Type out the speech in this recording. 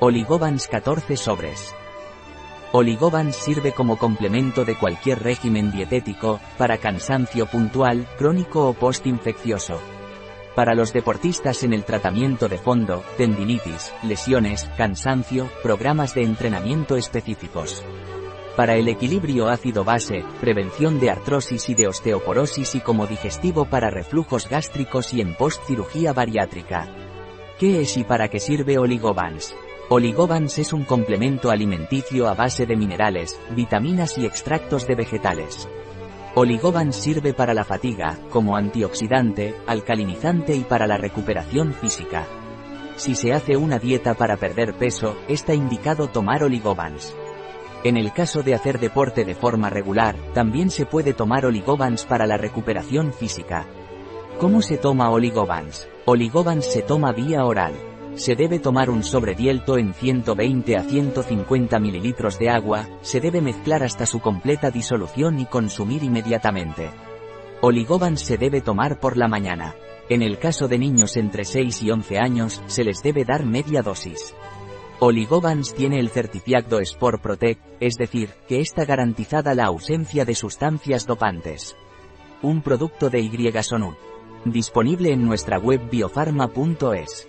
Oligobans 14 sobres. Oligobans sirve como complemento de cualquier régimen dietético, para cansancio puntual, crónico o postinfeccioso. Para los deportistas en el tratamiento de fondo, tendinitis, lesiones, cansancio, programas de entrenamiento específicos. Para el equilibrio ácido-base, prevención de artrosis y de osteoporosis y como digestivo para reflujos gástricos y en postcirugía bariátrica. ¿Qué es y para qué sirve Oligobans? Oligobans es un complemento alimenticio a base de minerales, vitaminas y extractos de vegetales. Oligobans sirve para la fatiga, como antioxidante, alcalinizante y para la recuperación física. Si se hace una dieta para perder peso, está indicado tomar oligobans. En el caso de hacer deporte de forma regular, también se puede tomar oligobans para la recuperación física. ¿Cómo se toma oligobans? Oligobans se toma vía oral. Se debe tomar un sobredielto en 120 a 150 mililitros de agua, se debe mezclar hasta su completa disolución y consumir inmediatamente. Oligobans se debe tomar por la mañana. En el caso de niños entre 6 y 11 años, se les debe dar media dosis. Oligobans tiene el certificado Sport Protect, es decir, que está garantizada la ausencia de sustancias dopantes. Un producto de Y Disponible en nuestra web biofarma.es.